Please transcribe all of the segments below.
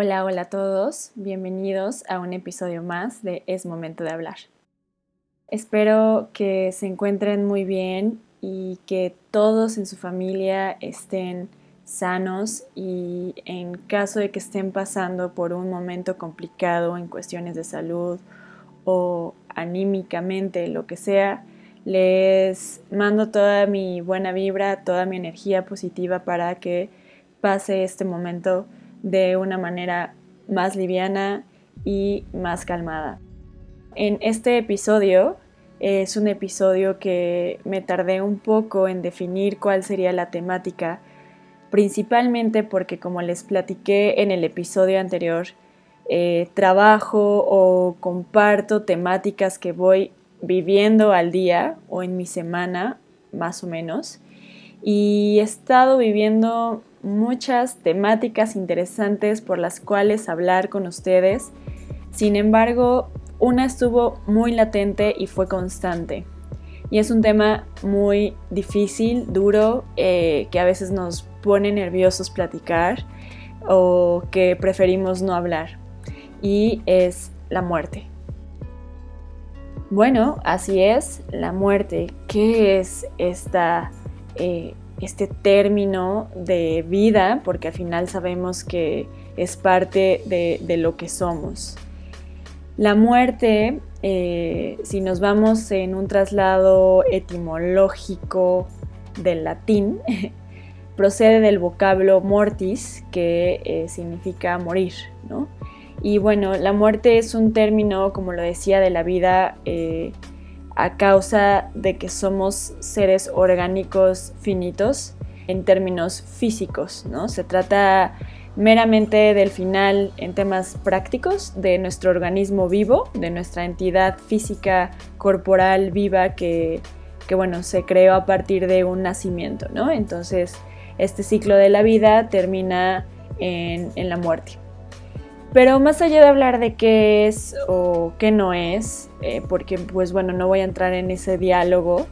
Hola, hola a todos, bienvenidos a un episodio más de Es Momento de Hablar. Espero que se encuentren muy bien y que todos en su familia estén sanos y en caso de que estén pasando por un momento complicado en cuestiones de salud o anímicamente, lo que sea, les mando toda mi buena vibra, toda mi energía positiva para que pase este momento de una manera más liviana y más calmada. En este episodio es un episodio que me tardé un poco en definir cuál sería la temática, principalmente porque como les platiqué en el episodio anterior, eh, trabajo o comparto temáticas que voy viviendo al día o en mi semana, más o menos, y he estado viviendo muchas temáticas interesantes por las cuales hablar con ustedes. Sin embargo, una estuvo muy latente y fue constante. Y es un tema muy difícil, duro, eh, que a veces nos pone nerviosos platicar o que preferimos no hablar. Y es la muerte. Bueno, así es, la muerte. ¿Qué es esta eh, este término de vida, porque al final sabemos que es parte de, lo que somos. La muerte, eh, si nos vamos en un traslado etimológico del latín, procede del vocablo mortis, que eh, significa morir, Y bueno, la muerte es un término, como lo decía, de la vida eh, a causa de que somos seres orgánicos finitos en términos físicos, ¿no? Se trata meramente del final en temas prácticos de nuestro organismo vivo, de nuestra entidad física corporal viva que, bueno, se creó a partir de un nacimiento, ¿no? Entonces, este ciclo de la vida termina en la muerte. Pero más allá de hablar de qué es o qué no es, eh, porque pues bueno, no voy a entrar en ese diálogo,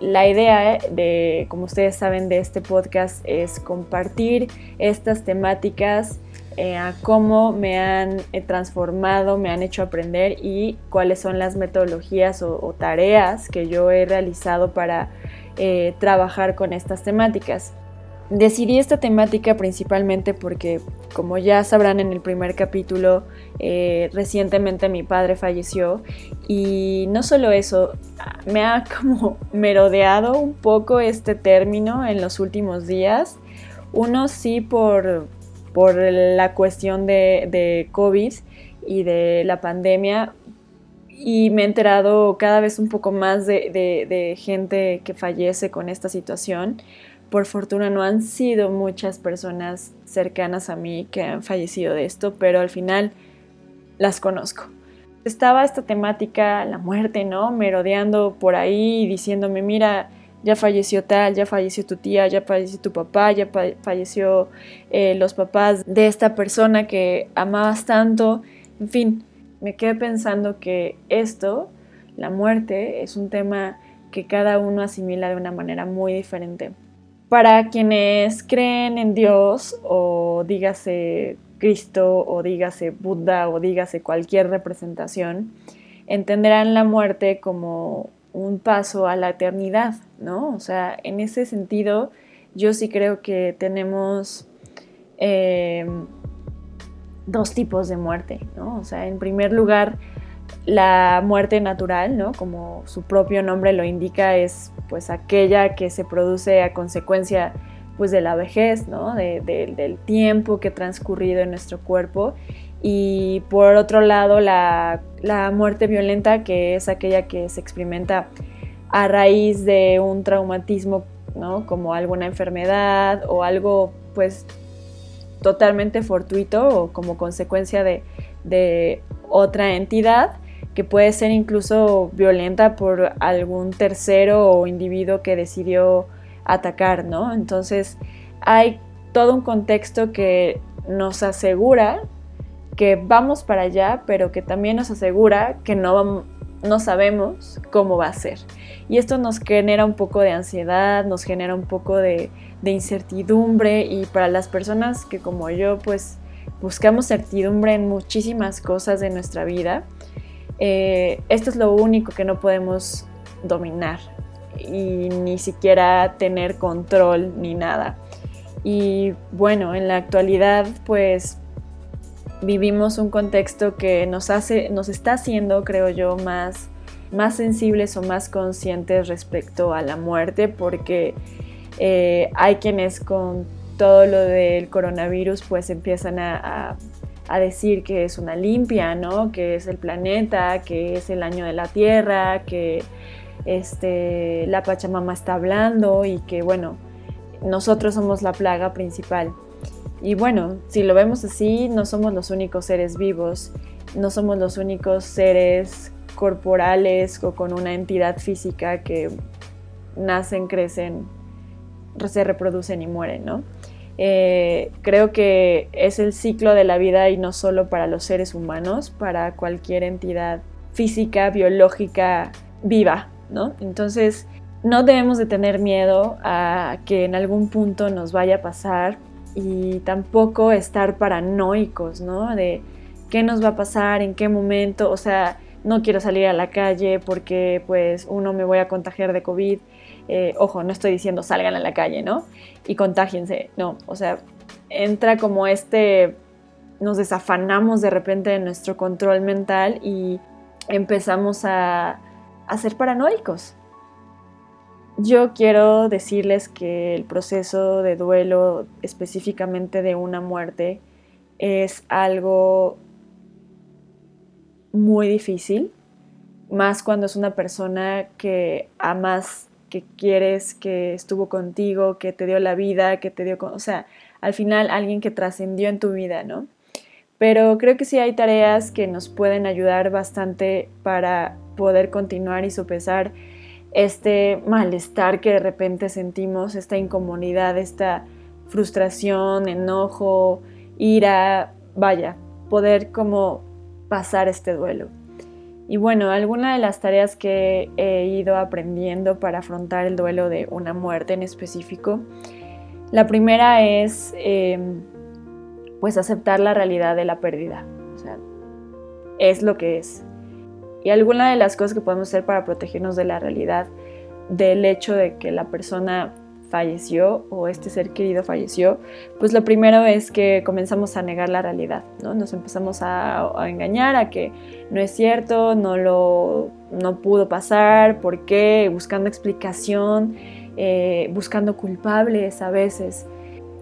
la idea de, como ustedes saben, de este podcast es compartir estas temáticas, eh, cómo me han eh, transformado, me han hecho aprender y cuáles son las metodologías o, tareas que yo he realizado para trabajar con estas temáticas. Decidí esta temática principalmente porque, como ya sabrán en el primer capítulo, eh, recientemente mi padre falleció y no solo eso, me ha como merodeado un poco este término en los últimos días. Uno sí por, por la cuestión de, COVID y de la pandemia, y me he enterado cada vez un poco más de, de, gente que fallece con esta situación por fortuna no han sido muchas personas cercanas a mí que han fallecido de esto, pero al final las conozco. Estaba esta temática, la muerte, ¿no? Merodeando por ahí, diciéndome, mira, ya falleció tal, ya falleció tu tía, ya falleció tu papá, ya falleció eh, los papás de esta persona que amabas tanto. En fin, me quedé pensando que esto, la muerte, es un tema que cada uno asimila de una manera muy diferente. Para quienes creen en Dios o dígase Cristo o dígase Buda o dígase cualquier representación, entenderán la muerte como un paso a la eternidad, ¿no? O sea, en ese sentido, yo sí creo que tenemos eh, dos tipos de muerte, ¿no? O sea, en primer lugar, la muerte natural, ¿no? Como su propio nombre lo indica, es pues aquella que se produce a consecuencia pues de la vejez, ¿no? del tiempo que ha transcurrido en nuestro cuerpo. Y por otro lado, la, la muerte violenta, que es aquella que se experimenta a raíz de un traumatismo, ¿no? Como alguna enfermedad o algo pues totalmente fortuito o como consecuencia de, de otra entidad que puede ser incluso violenta por algún tercero o individuo que decidió atacar, ¿no? Entonces hay todo un contexto que nos asegura que vamos para allá, pero que también nos asegura que no, no sabemos cómo va a ser. Y esto nos genera un poco de ansiedad, nos genera un poco de, de incertidumbre y para las personas que como yo pues buscamos certidumbre en muchísimas cosas de nuestra vida, eh, esto es lo único que no podemos dominar y ni siquiera tener control ni nada. Y bueno, en la actualidad pues vivimos un contexto que nos hace, nos está haciendo, creo yo, más, más sensibles o más conscientes respecto a la muerte, porque eh, hay quienes con todo lo del coronavirus pues empiezan a, decir que es una limpia, ¿no? Que es el planeta, que es el año de la Tierra, que este, la Pachamama está hablando y que bueno, nosotros somos la plaga principal. Y bueno, si lo vemos así, no somos los únicos seres vivos, no somos los únicos seres corporales o con una entidad física que nacen, crecen, se reproducen y mueren, ¿no? Eh, creo que es el ciclo de la vida y no solo para los seres humanos, para cualquier entidad física, biológica, viva, ¿no? Entonces, no debemos de tener miedo a que en algún punto nos vaya a pasar y tampoco estar paranoicos, ¿no? De qué nos va a pasar, en qué momento, o sea, no quiero salir a la calle porque pues uno me voy a contagiar de COVID. Eh, ojo, no estoy diciendo salgan a la calle, ¿no? Y contágiense, no, o sea, entra como este, nos desafanamos de repente de nuestro control mental y empezamos a, a ser paranoicos, yo quiero decirles que el proceso de duelo, específicamente de una muerte, es algo muy difícil, más cuando es una persona que amas, que quieres, que estuvo contigo, que te dio la vida, que te dio, o sea, al final alguien que trascendió en tu vida, ¿no? Pero creo que sí hay tareas que nos pueden ayudar bastante para poder continuar y sopesar este malestar que de repente sentimos, esta incomodidad, esta frustración, enojo, ira, vaya, poder como pasar este duelo. Y bueno, alguna de las tareas que he ido aprendiendo para afrontar el duelo de una muerte en específico, la primera es em, pues aceptar la realidad de la pérdida. O sea, es lo que es. Y alguna de las cosas que podemos hacer para protegernos de la realidad del hecho de que la persona falleció o este ser querido falleció, pues lo primero es que comenzamos a negar la realidad, ¿no? Nos empezamos a, engañar a que no es cierto, no lo no pudo pasar, ¿por qué? Buscando explicación, eh, buscando culpables a veces.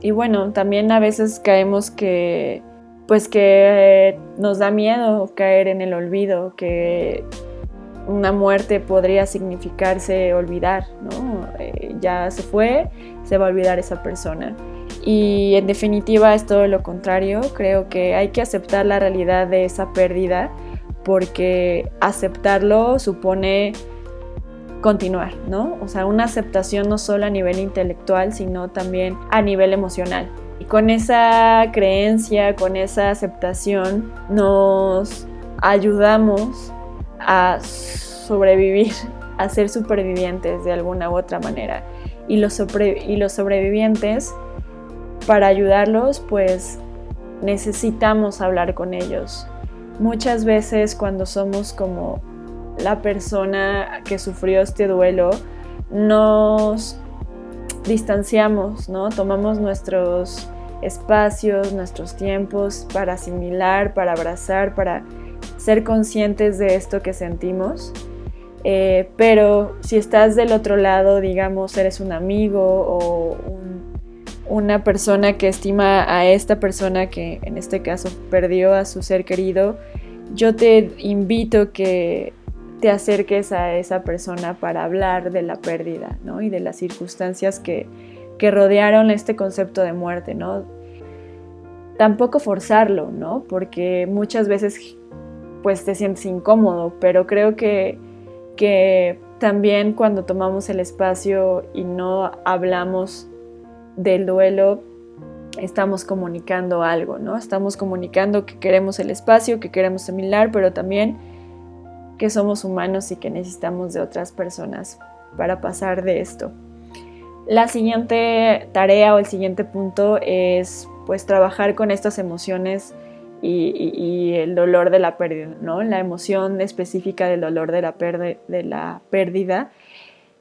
Y bueno, también a veces caemos que pues que nos da miedo caer en el olvido, que una muerte podría significarse olvidar, ¿no? Eh, ya se fue, se va a olvidar esa persona. Y en definitiva es todo lo contrario, creo que hay que aceptar la realidad de esa pérdida porque aceptarlo supone continuar, ¿no? O sea, una aceptación no solo a nivel intelectual, sino también a nivel emocional. Y con esa creencia, con esa aceptación, nos ayudamos a sobrevivir, a ser supervivientes de alguna u otra manera. Y los, y los sobrevivientes, para ayudarlos, pues necesitamos hablar con ellos. Muchas veces cuando somos como la persona que sufrió este duelo, nos distanciamos, ¿no? Tomamos nuestros espacios, nuestros tiempos para asimilar, para abrazar, para ser conscientes de esto que sentimos. Eh, pero si estás del otro lado, digamos, eres un amigo o una persona que estima a esta persona que en este caso perdió a su ser querido, yo te invito que te acerques a esa persona para hablar de la pérdida ¿no? y de las circunstancias que, que rodearon este concepto de muerte, ¿no? Tampoco forzarlo, ¿no? Porque muchas veces pues te sientes incómodo, pero creo que, que también cuando tomamos el espacio y no hablamos del duelo, estamos comunicando algo, ¿no? Estamos comunicando que queremos el espacio, que queremos similar, pero también que somos humanos y que necesitamos de otras personas para pasar de esto. La siguiente tarea o el siguiente punto es pues trabajar con estas emociones y, el dolor de la pérdida, ¿no? La emoción específica del dolor de la, de la pérdida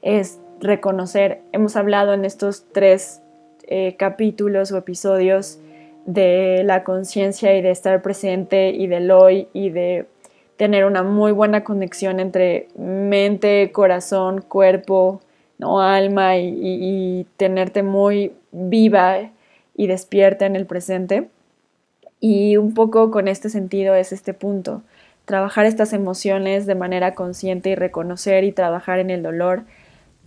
es reconocer, hemos hablado en estos tres eh, capítulos o episodios de la conciencia y de estar presente y del hoy y de tener una muy buena conexión entre mente, corazón, cuerpo, ¿no? alma y, y tenerte muy viva y despierta en el presente. Y un poco con este sentido es este punto, trabajar estas emociones de manera consciente y reconocer y trabajar en el dolor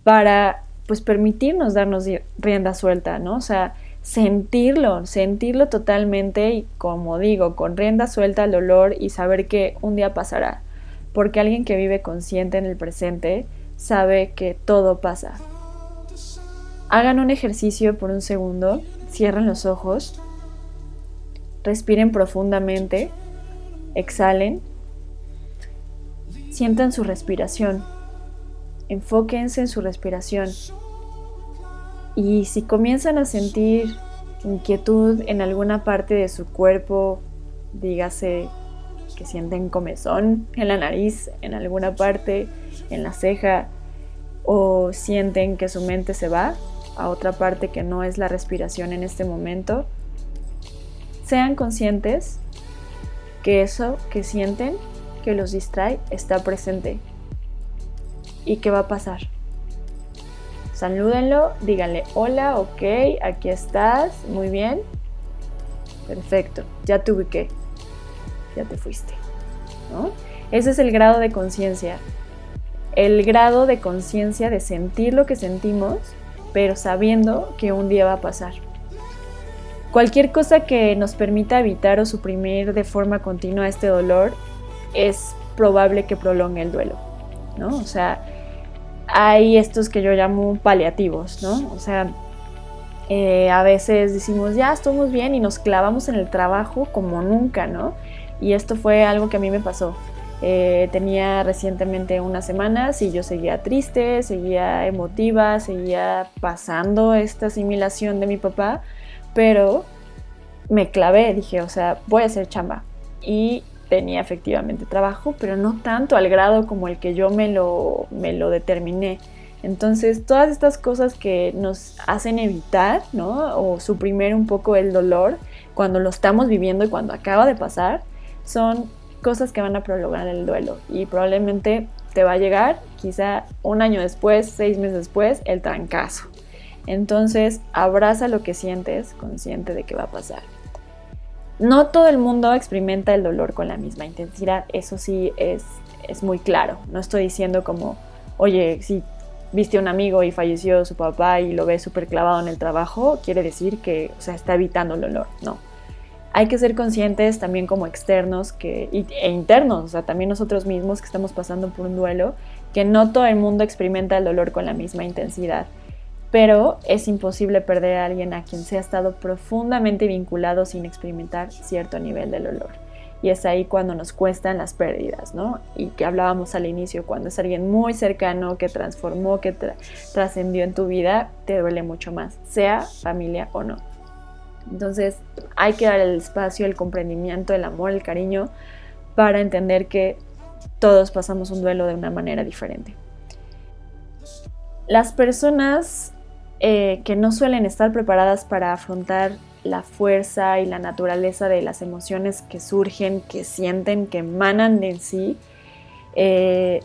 para pues permitirnos darnos rienda suelta, ¿no? O sea, sentirlo, sentirlo totalmente y como digo, con rienda suelta al dolor y saber que un día pasará. Porque alguien que vive consciente en el presente sabe que todo pasa. Hagan un ejercicio por un segundo, cierren los ojos Respiren profundamente, exhalen, sientan su respiración, enfóquense en su respiración. Y si comienzan a sentir inquietud en alguna parte de su cuerpo, dígase que sienten comezón en la nariz, en alguna parte, en la ceja, o sienten que su mente se va a otra parte que no es la respiración en este momento, sean conscientes que eso que sienten, que los distrae, está presente y que va a pasar. Salúdenlo, díganle hola, ok, aquí estás, muy bien. Perfecto, ya te ubiqué, ya te fuiste. Ese es el grado de conciencia. El grado de conciencia de sentir lo que sentimos, pero sabiendo que un día va a pasar. Cualquier cosa que nos permita evitar o suprimir de forma continua este dolor es probable que prolongue el duelo, ¿no? O sea, hay estos que yo llamo paliativos, ¿no? O sea, eh, a veces decimos, ya estamos bien y nos clavamos en el trabajo como nunca, ¿no? Y esto fue algo que a mí me pasó. Eh, tenía recientemente unas semanas y yo seguía triste, seguía emotiva, seguía pasando esta asimilación de mi papá pero me clavé, dije, o sea, voy a hacer chamba. Y tenía efectivamente trabajo, pero no tanto al grado como el que yo me lo, me lo determiné. Entonces, todas estas cosas que nos hacen evitar, ¿no? O suprimir un poco el dolor cuando lo estamos viviendo y cuando acaba de pasar, son cosas que van a prolongar el duelo. Y probablemente te va a llegar, quizá un año después, seis meses después, el trancazo. Entonces, abraza lo que sientes, consciente de que va a pasar. No todo el mundo experimenta el dolor con la misma intensidad, eso sí es, es muy claro. No estoy diciendo como, oye, si viste a un amigo y falleció su papá y lo ves súper clavado en el trabajo, quiere decir que o sea, está evitando el dolor. No. Hay que ser conscientes también como externos que, e internos, o sea, también nosotros mismos que estamos pasando por un duelo, que no todo el mundo experimenta el dolor con la misma intensidad pero es imposible perder a alguien a quien se ha estado profundamente vinculado sin experimentar cierto nivel de dolor. Y es ahí cuando nos cuestan las pérdidas, ¿no? Y que hablábamos al inicio, cuando es alguien muy cercano que transformó, que trascendió en tu vida, te duele mucho más, sea familia o no. Entonces hay que dar el espacio, el comprendimiento, el amor, el cariño para entender que todos pasamos un duelo de una manera diferente. Las personas eh, que no suelen estar preparadas para afrontar la fuerza y la naturaleza de las emociones que surgen, que sienten, que emanan de sí, eh,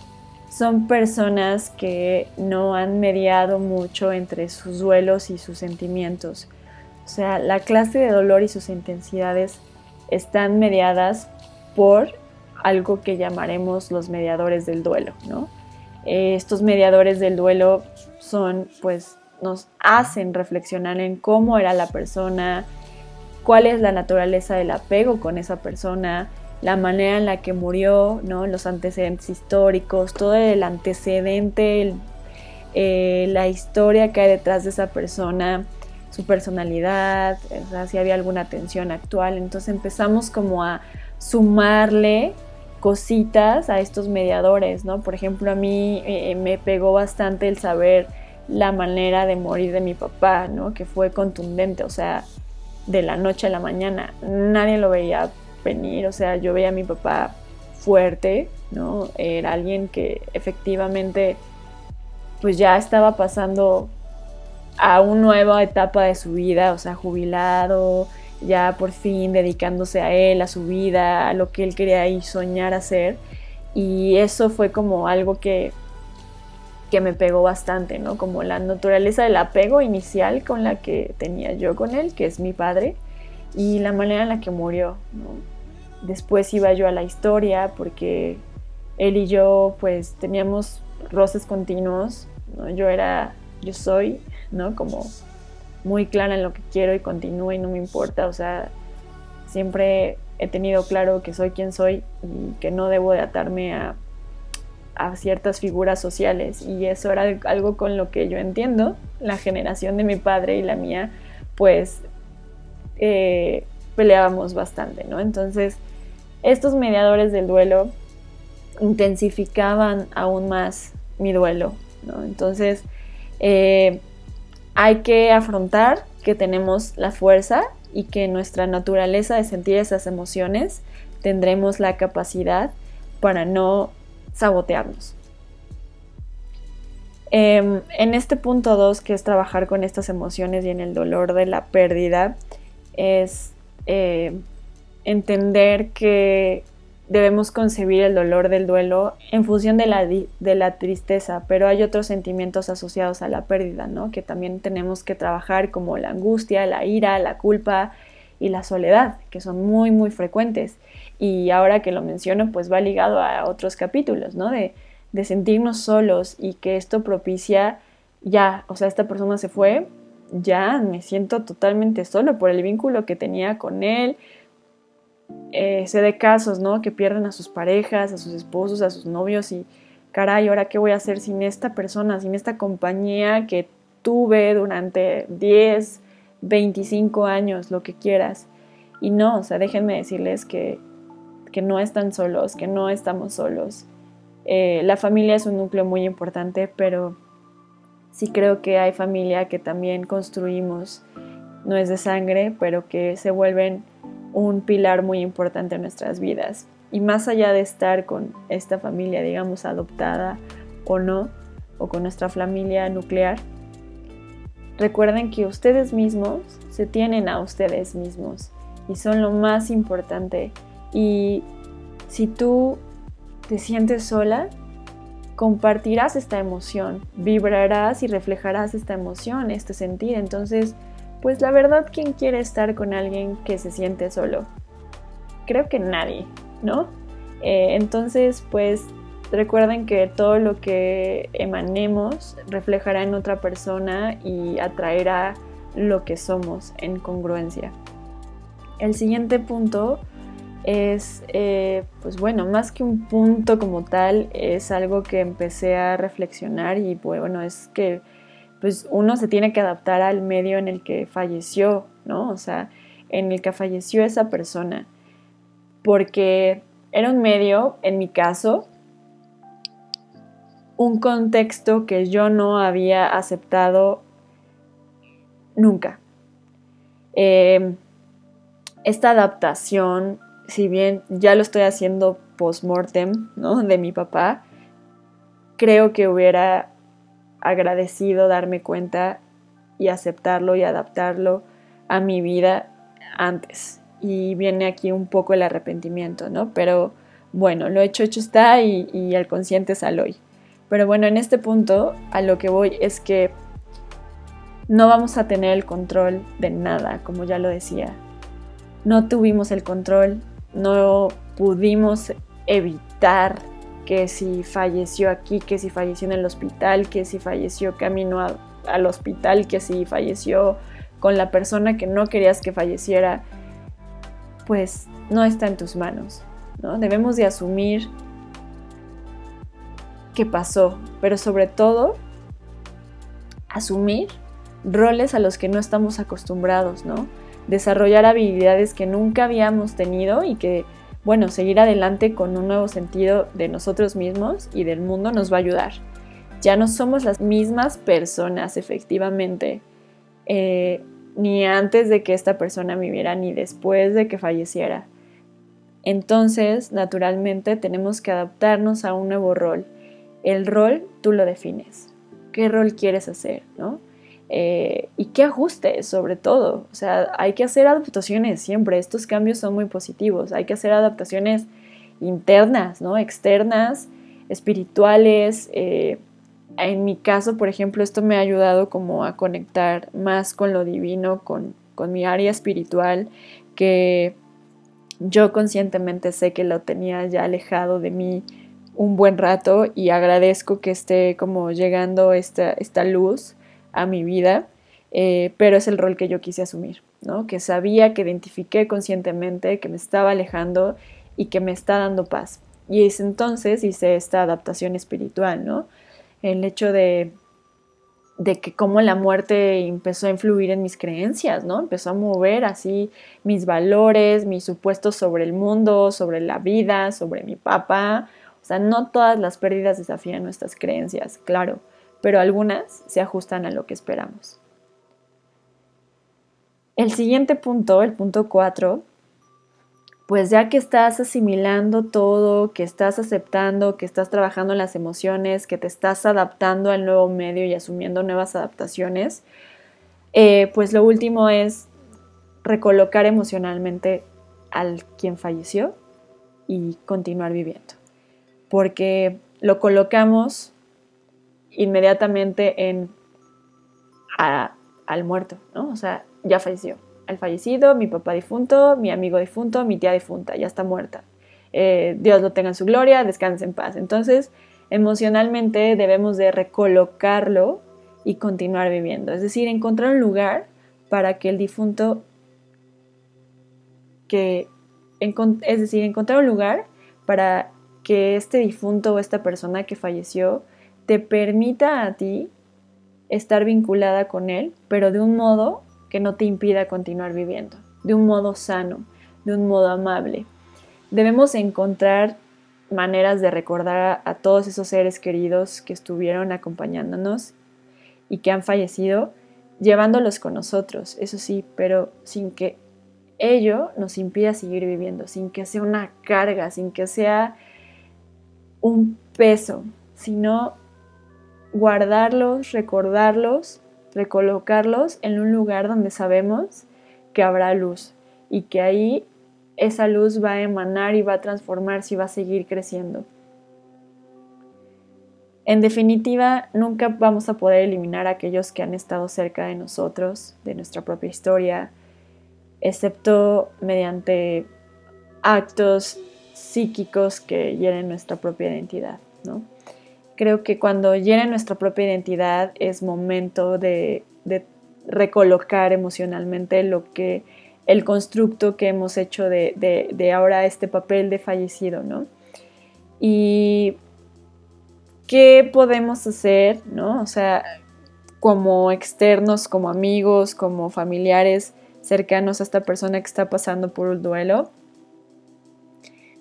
son personas que no han mediado mucho entre sus duelos y sus sentimientos. O sea, la clase de dolor y sus intensidades están mediadas por algo que llamaremos los mediadores del duelo, ¿no? Eh, estos mediadores del duelo son pues nos hacen reflexionar en cómo era la persona, cuál es la naturaleza del apego con esa persona, la manera en la que murió, ¿no? los antecedentes históricos, todo el antecedente, eh, la historia que hay detrás de esa persona, su personalidad, si había alguna tensión actual. Entonces empezamos como a sumarle cositas a estos mediadores, ¿no? Por ejemplo, a mí eh, me pegó bastante el saber la manera de morir de mi papá, ¿no? Que fue contundente, o sea, de la noche a la mañana. Nadie lo veía venir, o sea, yo veía a mi papá fuerte, ¿no? Era alguien que efectivamente pues ya estaba pasando a una nueva etapa de su vida, o sea, jubilado, ya por fin dedicándose a él, a su vida, a lo que él quería y soñar hacer. Y eso fue como algo que, que me pegó bastante, ¿no? Como la naturaleza del apego inicial con la que tenía yo con él, que es mi padre, y la manera en la que murió, Después iba yo a la historia porque él y yo pues teníamos roces continuos, Yo era, yo soy, ¿no? Como muy clara en lo que quiero y continúo y no me importa, o sea, siempre he tenido claro que soy quien soy y que no debo de atarme a, ciertas figuras sociales y eso era algo con lo que yo entiendo, la generación de mi padre y la mía, pues eh, peleábamos bastante, ¿no? Entonces, estos mediadores del duelo intensificaban aún más mi duelo, ¿no? Entonces, eh, hay que afrontar que tenemos la fuerza y que nuestra naturaleza de sentir esas emociones tendremos la capacidad para no sabotearnos. Em, en este punto 2, que es trabajar con estas emociones y en el dolor de la pérdida, es eh, entender que debemos concebir el dolor del duelo en función de la, de la tristeza, pero hay otros sentimientos asociados a la pérdida, ¿no? Que también tenemos que trabajar como la angustia, la ira, la culpa y la soledad, que son muy, muy frecuentes. Y ahora que lo menciono, pues va ligado a otros capítulos, ¿no? De, de sentirnos solos y que esto propicia ya, o sea, esta persona se fue, ya me siento totalmente solo por el vínculo que tenía con él, eh, sé de casos, ¿no? Que pierden a sus parejas, a sus esposos, a sus novios y, caray, ¿ahora qué voy a hacer sin esta persona, sin esta compañía que tuve durante 10, 25 años, lo que quieras? Y no, o sea, déjenme decirles que, que no están solos, que no estamos solos. Eh, la familia es un núcleo muy importante, pero sí creo que hay familia que también construimos, no es de sangre, pero que se vuelven un pilar muy importante en nuestras vidas. Y más allá de estar con esta familia, digamos, adoptada o no, o con nuestra familia nuclear, recuerden que ustedes mismos se tienen a ustedes mismos y son lo más importante. Y si tú te sientes sola, compartirás esta emoción, vibrarás y reflejarás esta emoción, este sentir. Entonces, pues la verdad, ¿quién quiere estar con alguien que se siente solo? Creo que nadie, ¿no? Eh, entonces, pues recuerden que todo lo que emanemos reflejará en otra persona y atraerá lo que somos en congruencia. El siguiente punto es, eh, pues bueno, más que un punto como tal, es algo que empecé a reflexionar y bueno, es que pues uno se tiene que adaptar al medio en el que falleció, ¿no? O sea, en el que falleció esa persona. Porque era un medio, en mi caso, un contexto que yo no había aceptado nunca. Em, esta adaptación, si bien ya lo estoy haciendo post-mortem, ¿no? De mi papá, creo que hubiera agradecido darme cuenta y aceptarlo y adaptarlo a mi vida antes. Y viene aquí un poco el arrepentimiento, ¿no? Pero bueno, lo hecho, hecho está y, y el consciente sale hoy. Pero bueno, en este punto a lo que voy es que no vamos a tener el control de nada, como ya lo decía. No tuvimos el control, no pudimos evitar que si falleció aquí, que si falleció en el hospital, que si falleció camino al hospital, que si falleció con la persona que no querías que falleciera, pues no está en tus manos. ¿no? Debemos de asumir qué pasó, pero sobre todo asumir roles a los que no estamos acostumbrados, ¿no? Desarrollar habilidades que nunca habíamos tenido y que bueno, seguir adelante con un nuevo sentido de nosotros mismos y del mundo nos va a ayudar. Ya no somos las mismas personas, efectivamente. Eh, ni antes de que esta persona viviera, ni después de que falleciera. Entonces, naturalmente, tenemos que adaptarnos a un nuevo rol. El rol tú lo defines. ¿Qué rol quieres hacer? ¿no? Eh, y qué ajustes, sobre todo. O sea, hay que hacer adaptaciones siempre. Estos cambios son muy positivos. Hay que hacer adaptaciones internas, ¿no? Externas, espirituales. Eh, en mi caso, por ejemplo, esto me ha ayudado como a conectar más con lo divino, con, con mi área espiritual, que yo conscientemente sé que lo tenía ya alejado de mí un buen rato y agradezco que esté como llegando esta, esta luz a mi vida, eh, pero es el rol que yo quise asumir, ¿no? Que sabía, que identifiqué conscientemente, que me estaba alejando y que me está dando paz. Y es entonces hice esta adaptación espiritual, ¿no? El hecho de, de que cómo la muerte empezó a influir en mis creencias, ¿no? Empezó a mover así mis valores, mis supuestos sobre el mundo, sobre la vida, sobre mi papá. O sea, no todas las pérdidas desafían nuestras creencias, claro, pero algunas se ajustan a lo que esperamos. El siguiente punto, el punto 4, pues ya que estás asimilando todo, que estás aceptando, que estás trabajando en las emociones, que te estás adaptando al nuevo medio y asumiendo nuevas adaptaciones, eh, pues lo último es recolocar emocionalmente al quien falleció y continuar viviendo. Porque lo colocamos inmediatamente en al muerto, ¿no? O sea, ya falleció. Al fallecido, mi papá difunto, mi amigo difunto, mi tía difunta, ya está muerta. Eh, Dios lo tenga en su gloria, descanse en paz. Entonces, emocionalmente debemos de recolocarlo y continuar viviendo. Es decir, encontrar un lugar para que el difunto que es decir, encontrar un lugar para que este difunto o esta persona que falleció te permita a ti estar vinculada con él, pero de un modo que no te impida continuar viviendo, de un modo sano, de un modo amable. Debemos encontrar maneras de recordar a, todos esos seres queridos que estuvieron acompañándonos y que han fallecido, llevándolos con nosotros, eso sí, pero sin que ello nos impida seguir viviendo, sin que sea una carga, sin que sea un peso, sino guardarlos, recordarlos, recolocarlos en un lugar donde sabemos que habrá luz y que ahí esa luz va a emanar y va a transformarse y va a seguir creciendo. En definitiva, nunca vamos a poder eliminar a aquellos que han estado cerca de nosotros, de nuestra propia historia, excepto mediante actos psíquicos que hieren nuestra propia identidad, ¿no? Creo que cuando llena nuestra propia identidad es momento de, recolocar emocionalmente lo que el constructo que hemos hecho de, ahora este papel de fallecido, ¿no? Y qué podemos hacer, ¿no? O sea, como externos, como amigos, como familiares cercanos a esta persona que está pasando por un duelo,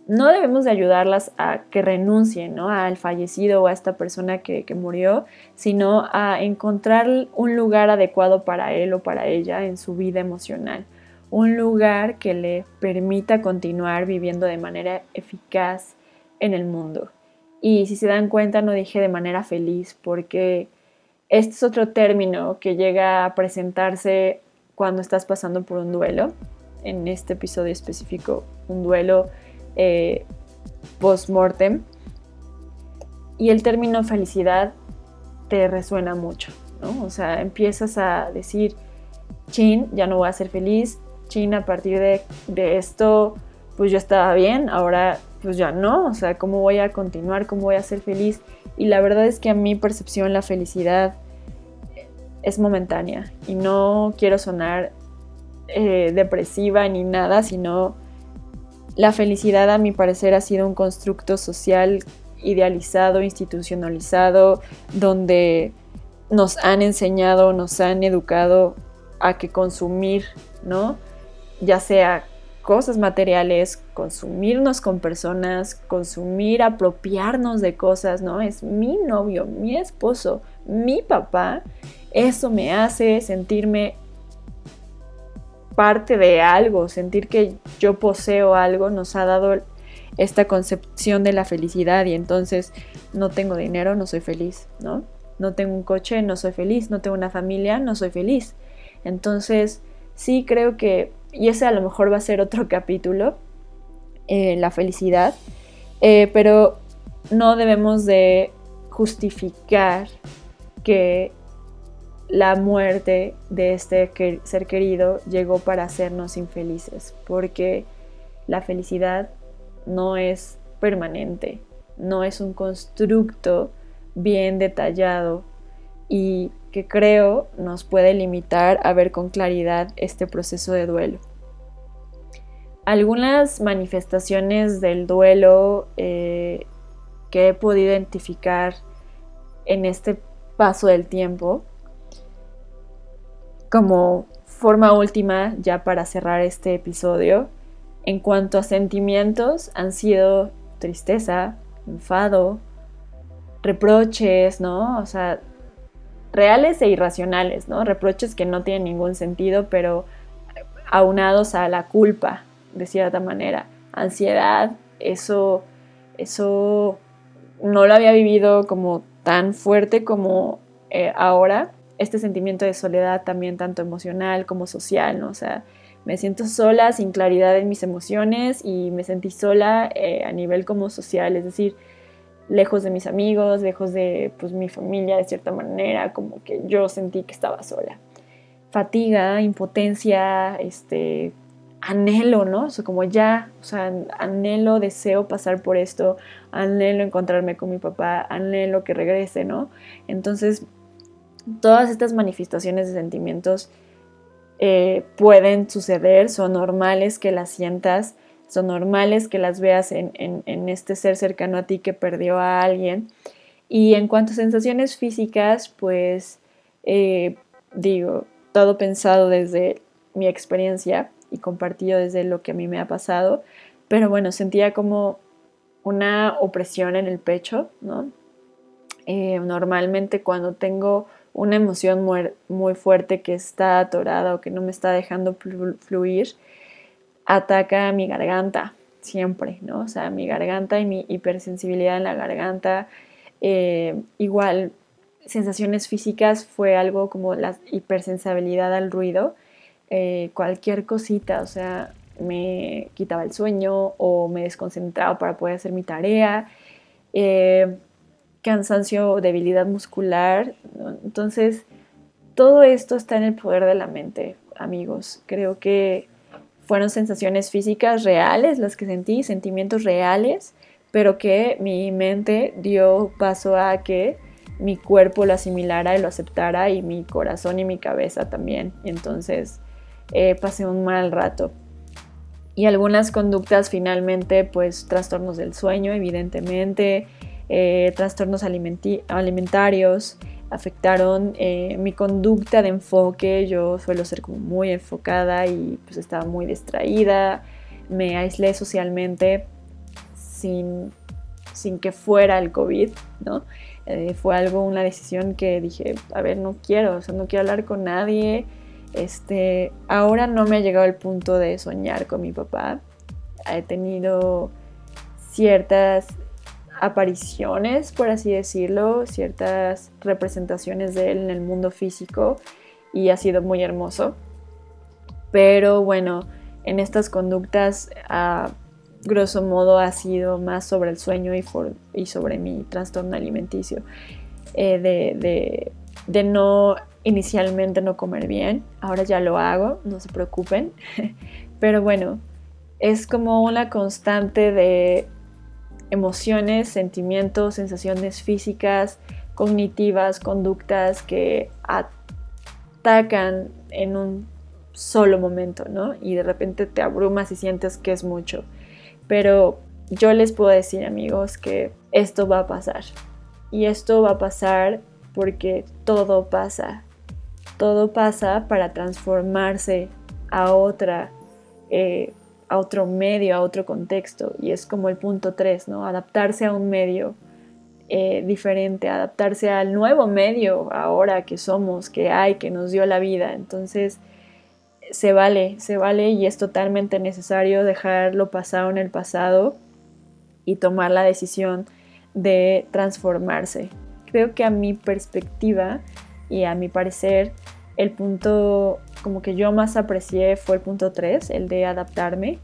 no debemos de ayudarlas a que renuncien ¿no? al fallecido o a esta persona que, murió, sino a encontrar un lugar adecuado para él o para ella en su vida emocional, un lugar que le permita continuar viviendo de manera eficaz en el mundo. Y si se dan cuenta, no dije de manera feliz, porque este es otro término que llega a presentarse cuando estás pasando por un duelo. En este episodio específico, un duelo eh, post-mortem. Y el término felicidad te resuena mucho, ¿no? O sea, empiezas a decir, chin, ya no voy a ser feliz, chin, a partir de, de esto, pues yo estaba bien, ahora pues ya no, o sea, ¿cómo voy a continuar? ¿Cómo voy a ser feliz? Y la verdad es que a mi percepción la felicidad es momentánea y no quiero sonar eh, depresiva ni nada, sino la felicidad, a mi parecer, ha sido un constructo social idealizado, institucionalizado, donde nos han enseñado, nos han educado a que consumir, ¿no? Ya sea cosas materiales, consumirnos con personas, consumir, apropiarnos de cosas, ¿no? Es mi novio, mi esposo, mi papá. Eso me hace sentirme parte de algo, sentir que yo poseo algo nos ha dado esta concepción de la felicidad y entonces no tengo dinero, no soy feliz, ¿no? No tengo un coche, no soy feliz, no tengo una familia, no soy feliz. Entonces, sí creo que, y ese a lo mejor va a ser otro capítulo, eh, la felicidad, eh, pero no debemos de justificar que la muerte de este ser querido llegó para hacernos infelices, porque la felicidad no es permanente, no es un constructo bien detallado y que creo nos puede limitar a ver con claridad este proceso de duelo. Algunas manifestaciones del duelo eh, que he podido identificar en este paso del tiempo como forma última ya para cerrar este episodio, en cuanto a sentimientos han sido tristeza, enfado, reproches, ¿no? O sea, reales e irracionales, ¿no? Reproches que no tienen ningún sentido, pero aunados a la culpa, de cierta manera. Ansiedad, eso, eso no lo había vivido como tan fuerte como eh, ahora. Este sentimiento de soledad también tanto emocional como social, ¿no? O sea, me siento sola, sin claridad en mis emociones y me sentí sola eh, a nivel como social, es decir, lejos de mis amigos, lejos de pues, mi familia de cierta manera, como que yo sentí que estaba sola. Fatiga, impotencia, este, anhelo, ¿no? O sea, como ya, o sea, anhelo, deseo pasar por esto, anhelo encontrarme con mi papá, anhelo que regrese, ¿no? Entonces, todas estas manifestaciones de sentimientos eh, pueden suceder, son normales que las sientas, son normales que las veas en, este ser cercano a ti que perdió a alguien. Y en cuanto a sensaciones físicas, pues eh, digo, todo pensado desde mi experiencia y compartido desde lo que a mí me ha pasado, pero bueno, sentía como una opresión en el pecho, ¿no? Eh, normalmente cuando tengo una emoción muy, muy, fuerte que está atorada o que no me está dejando fluir, ataca a mi garganta, siempre, ¿no? O sea, mi garganta y mi hipersensibilidad en la garganta. Eh, igual, sensaciones físicas fue algo como la hipersensibilidad al ruido. Eh, cualquier cosita, o sea, me quitaba el sueño o me desconcentraba para poder hacer mi tarea. Eh, cansancio, debilidad muscular. Entonces, todo esto está en el poder de la mente, amigos. Creo que fueron sensaciones físicas reales las que sentí, sentimientos reales, pero que mi mente dio paso a que mi cuerpo lo asimilara y lo aceptara y mi corazón y mi cabeza también. entonces eh, pasé un mal rato. Y algunas conductas finalmente, pues trastornos del sueño, evidentemente, eh, trastornos alimentarios, afectaron eh, mi conducta de enfoque. Yo suelo ser como muy enfocada y pues estaba muy distraída. Me aislé socialmente sin, sin que fuera el COVID, ¿no? Eh, fue algo, una decisión que dije, a ver, no quiero, o sea, no quiero hablar con nadie. Este, ahora no me ha llegado el punto de soñar con mi papá. He tenido ciertas apariciones, por así decirlo, ciertas representaciones de él en el mundo físico y ha sido muy hermoso. Pero bueno, en estas conductas, a grosso modo, ha sido más sobre el sueño y, y sobre mi trastorno alimenticio. Eh, de, de no inicialmente no comer bien, ahora ya lo hago, no se preocupen. Pero bueno, es como una constante de emociones, sentimientos, sensaciones físicas, cognitivas, conductas que atacan en un solo momento, ¿no? Y de repente te abrumas y sientes que es mucho. Pero yo les puedo decir, amigos, que esto va a pasar. Y esto va a pasar porque todo pasa. Todo pasa para transformarse a otra eh, a otro medio, a otro contexto. Y es como el punto 3, ¿no? Adaptarse a un medio eh, diferente, adaptarse al nuevo medio ahora que somos, que hay, que nos dio la vida. Entonces, se vale, se vale y es totalmente necesario dejarlo pasado en el pasado y tomar la decisión de transformarse. Creo que a mi perspectiva y a mi parecer, el punto como que yo más aprecié fue el punto 3, el de adaptarme,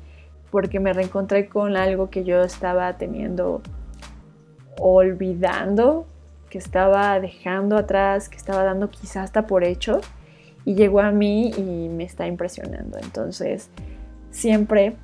porque me reencontré con algo que yo estaba teniendo, olvidando, que estaba dejando atrás, que estaba dando quizás hasta por hecho, y llegó a mí y me está impresionando. Entonces, siempre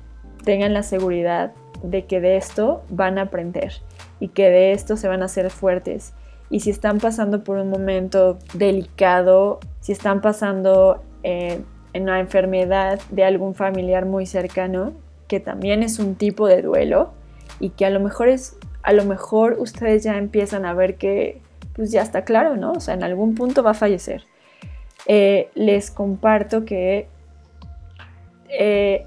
tengan la seguridad de que de esto van a aprender y que de esto se van a hacer fuertes. Y si están pasando por un momento delicado, si están pasando eh, en una enfermedad de algún familiar muy cercano, que también es un tipo de duelo y que a lo mejor es a lo mejor ustedes ya empiezan a ver que pues ya está claro, ¿no? O sea, en algún punto va a fallecer. Eh, les comparto que eh,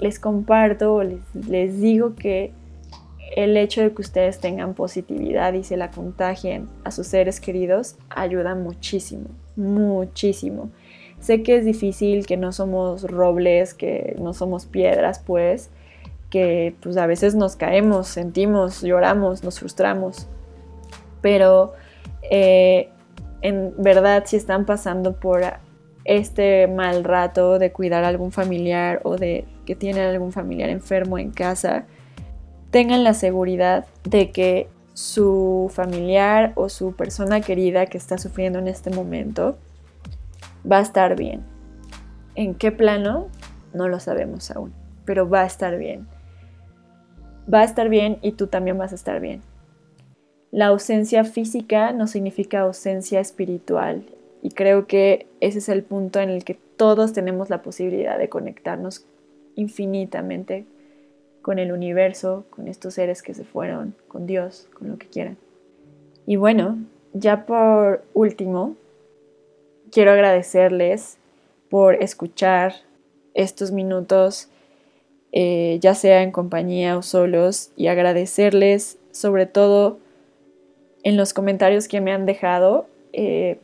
les comparto, les, les digo que el hecho de que ustedes tengan positividad y se la contagien a sus seres queridos ayuda muchísimo, muchísimo. Sé que es difícil, que no somos robles, que no somos piedras, pues, que pues a veces nos caemos, sentimos, lloramos, nos frustramos, pero eh, en verdad si están pasando por este mal rato de cuidar a algún familiar o de que tienen algún familiar enfermo en casa, tengan la seguridad de que su familiar o su persona querida que está sufriendo en este momento va a estar bien. ¿En qué plano? No lo sabemos aún, pero va a estar bien. Va a estar bien y tú también vas a estar bien. La ausencia física no significa ausencia espiritual y creo que ese es el punto en el que todos tenemos la posibilidad de conectarnos infinitamente con el universo, con estos seres que se fueron, con Dios, con lo que quieran. Y bueno, ya por último, quiero agradecerles por escuchar estos minutos, eh, ya sea en compañía o solos, y agradecerles sobre todo en los comentarios que me han dejado. Eh,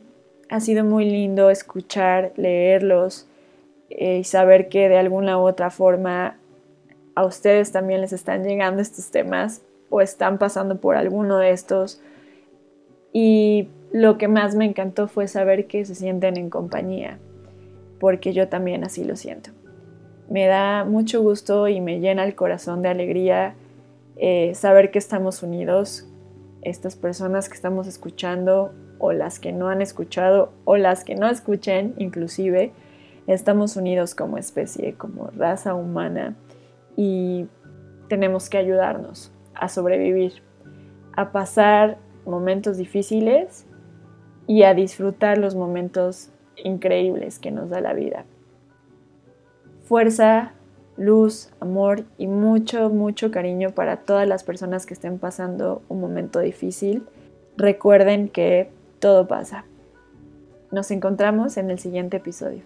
ha sido muy lindo escuchar, leerlos eh, y saber que de alguna u otra forma a ustedes también les están llegando estos temas o están pasando por alguno de estos. Y lo que más me encantó fue saber que se sienten en compañía, porque yo también así lo siento. Me da mucho gusto y me llena el corazón de alegría eh, saber que estamos unidos, estas personas que estamos escuchando o las que no han escuchado o las que no escuchen inclusive, estamos unidos como especie, como raza humana y tenemos que ayudarnos a sobrevivir, a pasar momentos difíciles y a disfrutar los momentos increíbles que nos da la vida. Fuerza, luz, amor y mucho, mucho cariño para todas las personas que estén pasando un momento difícil. Recuerden que todo pasa. Nos encontramos en el siguiente episodio.